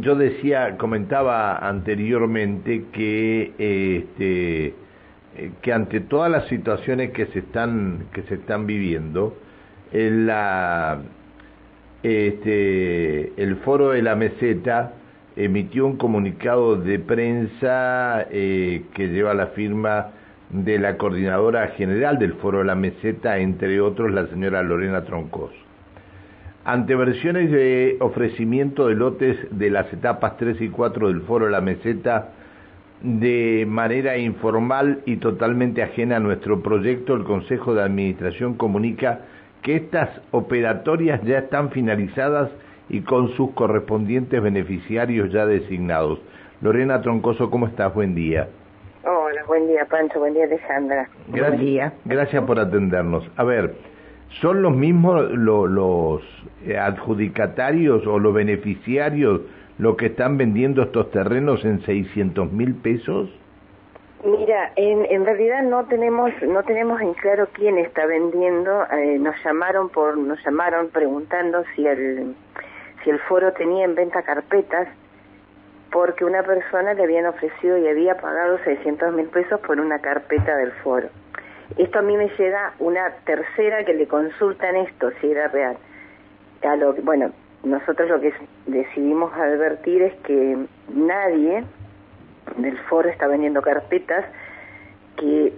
yo decía, comentaba anteriormente que este que ante todas las situaciones que se están que se están viviendo, la este, el foro de la meseta emitió un comunicado de prensa eh, que lleva la firma de la coordinadora general del foro de la meseta, entre otros la señora Lorena Troncoso. Ante versiones de ofrecimiento de lotes de las etapas 3 y 4 del foro la meseta de manera informal y totalmente ajena a nuestro proyecto, el Consejo de Administración comunica que estas operatorias ya están finalizadas y con sus correspondientes beneficiarios ya designados. Lorena Troncoso, ¿cómo estás? Buen día. Hola, buen día Pancho, buen día Alejandra. Gracias, buen día. Gracias por atendernos. A ver, ¿son los mismos los adjudicatarios o los beneficiarios los que están vendiendo estos terrenos en 600 mil pesos? Mira, en, en realidad no tenemos no tenemos en claro quién está vendiendo. Eh, nos llamaron por nos llamaron preguntando si el si el foro tenía en venta carpetas porque una persona le habían ofrecido y había pagado 600 mil pesos por una carpeta del foro. Esto a mí me llega una tercera que le consultan esto si era real. A lo, bueno, nosotros lo que decidimos advertir es que nadie del foro está vendiendo carpetas que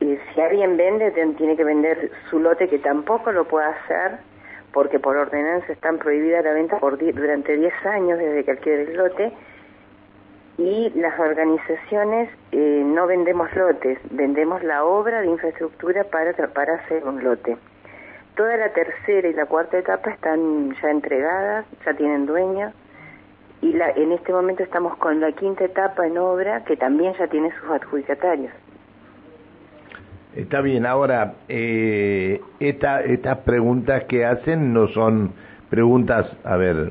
eh, si alguien vende tiene que vender su lote que tampoco lo puede hacer porque por ordenanza están prohibida la venta por durante 10 años desde que adquiere el lote y las organizaciones eh, no vendemos lotes, vendemos la obra de infraestructura para, para hacer un lote. Toda la tercera y la cuarta etapa están ya entregadas, ya tienen dueño, y la, en este momento estamos con la quinta etapa en obra que también ya tiene sus adjudicatarios. Está bien, ahora, eh, esta, estas preguntas que hacen no son preguntas, a ver,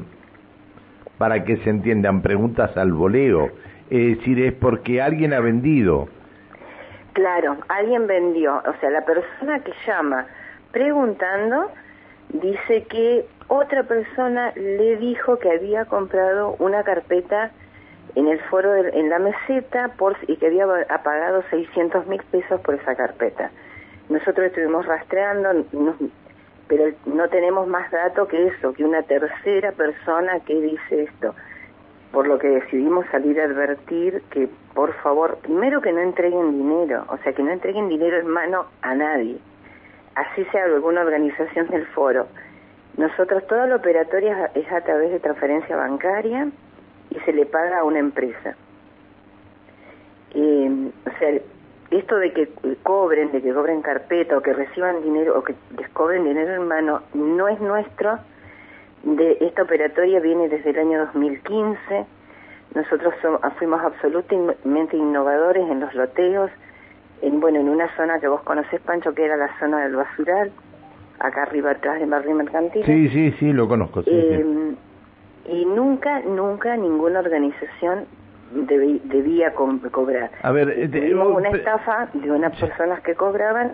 para que se entiendan, preguntas al voleo, es decir, es porque alguien ha vendido. Claro, alguien vendió, o sea, la persona que llama preguntando dice que otra persona le dijo que había comprado una carpeta en el foro, en la meseta, por, y que había pagado 600 mil pesos por esa carpeta. Nosotros estuvimos rastreando, pero no tenemos más datos que eso, que una tercera persona que dice esto. Por lo que decidimos salir a advertir que, por favor, primero que no entreguen dinero, o sea, que no entreguen dinero en mano a nadie. Así sea alguna organización del foro nosotros toda la operatoria es a través de transferencia bancaria y se le paga a una empresa. Eh, o sea, esto de que cobren, de que cobren carpeta o que reciban dinero o que les cobren dinero en mano no es nuestro. De esta operatoria viene desde el año 2015. Nosotros fuimos absolutamente innovadores en los loteos, en bueno, en una zona que vos conocés, Pancho, que era la zona del basural acá arriba atrás de Barrio Mercantil. Sí, sí, sí, lo conozco. Em, y nunca, nunca ninguna organización debía cobrar. A ver, eh, tuvimos una estafa de unas personas que cobraban,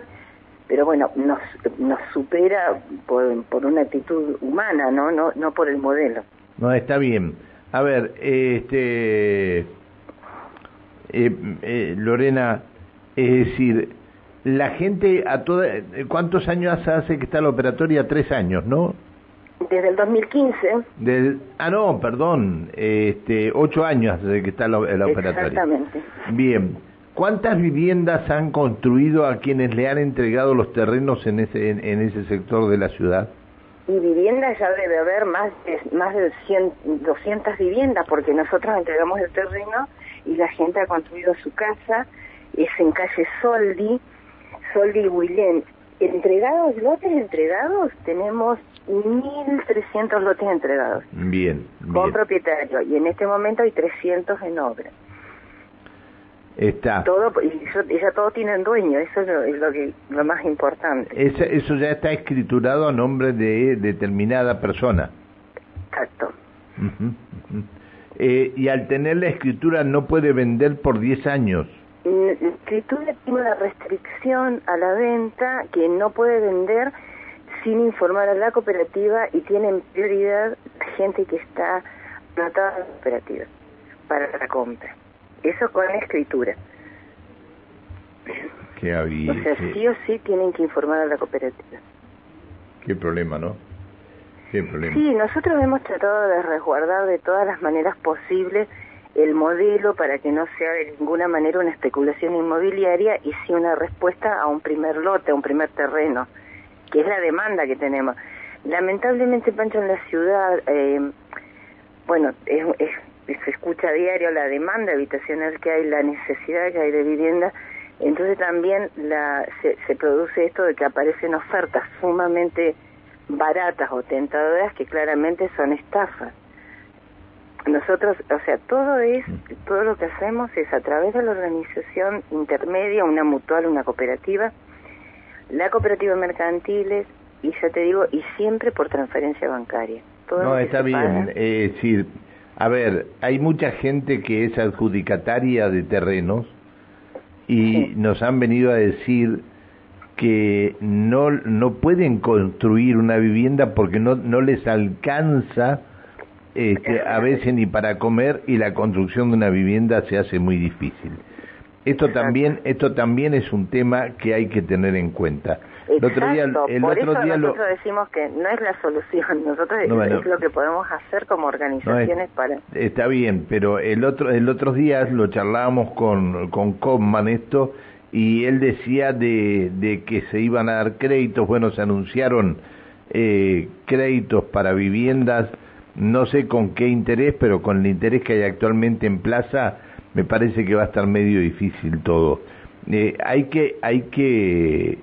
pero bueno, nos, nos supera por, por una actitud humana, ¿no? No, no por el modelo. No, está bien. A ver, este, eh, eh, Lorena, es decir, la gente a toda... ¿Cuántos años hace que está la operatoria? Tres años, ¿no? Desde el 2015. Del, ah, no, perdón, este, ocho años hace que está la, operatoria. Exactamente. Bien. ¿Cuántas viviendas han construido a quienes le han entregado los terrenos en ese, en, ese sector de la ciudad? Y viviendas ya debe haber más de, más de 100, 200 viviendas, porque nosotros entregamos el terreno y la gente ha construido su casa, es en calle Soldi, Soldi y Willén. Entregados, lotes entregados, tenemos 1.300 lotes entregados. Bien, Con propietario. Y en este momento hay 300 en obra. Está. Todo, y ya todos tienen dueño, eso es lo, que, lo más importante. eso ya está escriturado a nombre de determinada persona. Exacto. Eh, y al tener la escritura no puede vender por 10 años. La escritura tiene una restricción a la venta que no puede vender sin informar a la cooperativa y tienen prioridad gente que está toda la cooperativa para la compra. Eso con escritura. Qué O sea, sí o sí tienen que informar a la cooperativa. Qué problema, ¿no? Qué problema. Sí, nosotros hemos tratado de resguardar de todas las maneras posibles el modelo para que no sea de ninguna manera una especulación inmobiliaria y sí una respuesta a un primer lote, a un primer terreno, que es la demanda que tenemos. Lamentablemente, Pancho, en la ciudad, eh, bueno, es, se escucha a diario la demanda habitacional que hay, la necesidad que hay de vivienda, entonces también la, se, se produce esto de que aparecen ofertas sumamente baratas o tentadoras que claramente son estafas. Nosotros, o sea, todo es, todo lo que hacemos es a través de la organización intermedia, una mutual, una cooperativa, la cooperativa mercantiles y ya te digo, y siempre por transferencia bancaria. no, está bien. Eh, sí, a ver, hay mucha gente que es adjudicataria de terrenos y nos han venido a decir que no, no pueden construir una vivienda porque no, no les alcanza este, a veces ni para comer y la construcción de una vivienda se hace muy difícil. Esto también, esto también es un tema que hay que tener en cuenta. El otro día, el Por otro eso día nosotros decimos que no es la solución, nosotros es lo que podemos hacer como organizaciones para... Está bien, pero el otro, el otro día lo charlábamos con, con Comman esto y él decía de, de que se iban a dar créditos, bueno, se anunciaron eh, créditos para viviendas, no sé con qué interés, pero con el interés que hay actualmente en plaza, me parece que va a estar medio difícil todo. Eh, hay que, hay que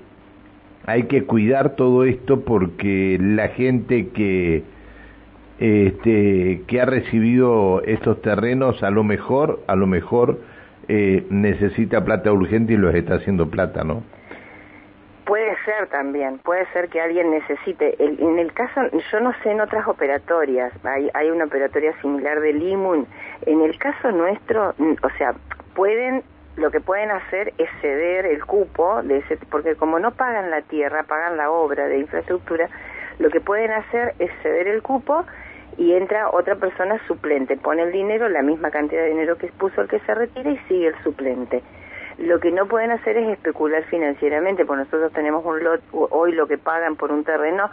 hay que cuidar todo esto porque la gente que este, que ha recibido estos terrenos a lo mejor a lo mejor eh, necesita plata urgente y los está haciendo plata no también puede ser que alguien necesite en el caso yo no sé en otras operatorias hay hay una operatoria similar de Limun en el caso nuestro o sea pueden lo que pueden hacer es ceder el cupo, de ese, porque como no pagan la tierra, pagan la obra de infraestructura, lo que pueden hacer es ceder el cupo y entra otra persona suplente, pone el dinero, la misma cantidad de dinero que puso el que se retira y sigue el suplente. Lo que no pueden hacer es especular financieramente, porque nosotros tenemos un lot, hoy lo que pagan por un terreno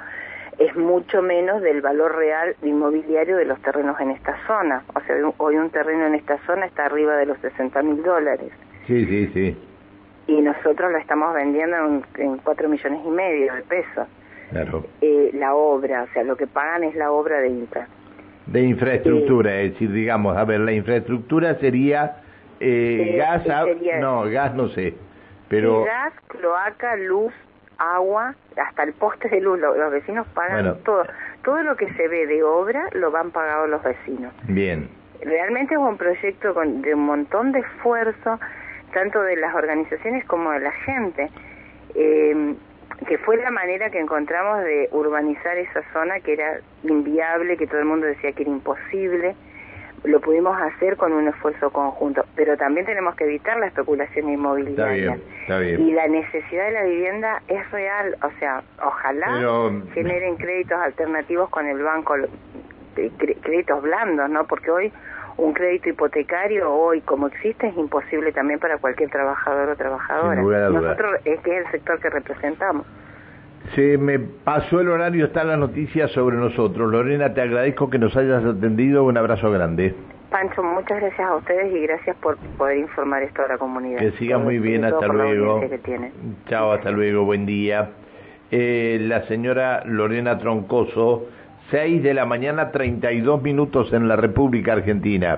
es mucho menos del valor real inmobiliario de los terrenos en esta zona. O sea, hoy un terreno en esta zona está arriba de los 60 mil dólares. Sí, sí, sí. Y nosotros lo estamos vendiendo en, cuatro millones y medio de pesos. Claro. Eh, la obra, o sea, lo que pagan es la obra de infra. De infraestructura, es decir, digamos, a ver, la infraestructura sería eh, gas, no, gas no sé, pero... gas, cloaca, luz, agua, hasta el poste de luz, los, vecinos pagan todo. Todo lo que se ve de obra lo van pagado los vecinos. Bien. Realmente es un proyecto con, de un montón de esfuerzo, tanto de las organizaciones como de la gente, eh, que fue la manera que encontramos de urbanizar esa zona que era inviable, que todo el mundo decía que era imposible. Lo pudimos hacer con un esfuerzo conjunto, pero también tenemos que evitar la especulación inmobiliaria. Y la necesidad de la vivienda es real, o sea, ojalá generen créditos alternativos con el banco, créditos blandos, ¿no? Porque hoy un crédito hipotecario hoy como existe es imposible también para cualquier trabajador o trabajadora. Nosotros es que es el sector que representamos. Se me pasó el horario, está la noticia sobre nosotros. Lorena, te agradezco que nos hayas atendido. Un abrazo grande. Pancho, muchas gracias a ustedes y gracias por poder informar esto a la comunidad. Que siga muy bien, hasta luego. Chao, hasta luego, buen día. Eh, la señora Lorena Troncoso 6 de la mañana, 32 minutos en la República Argentina.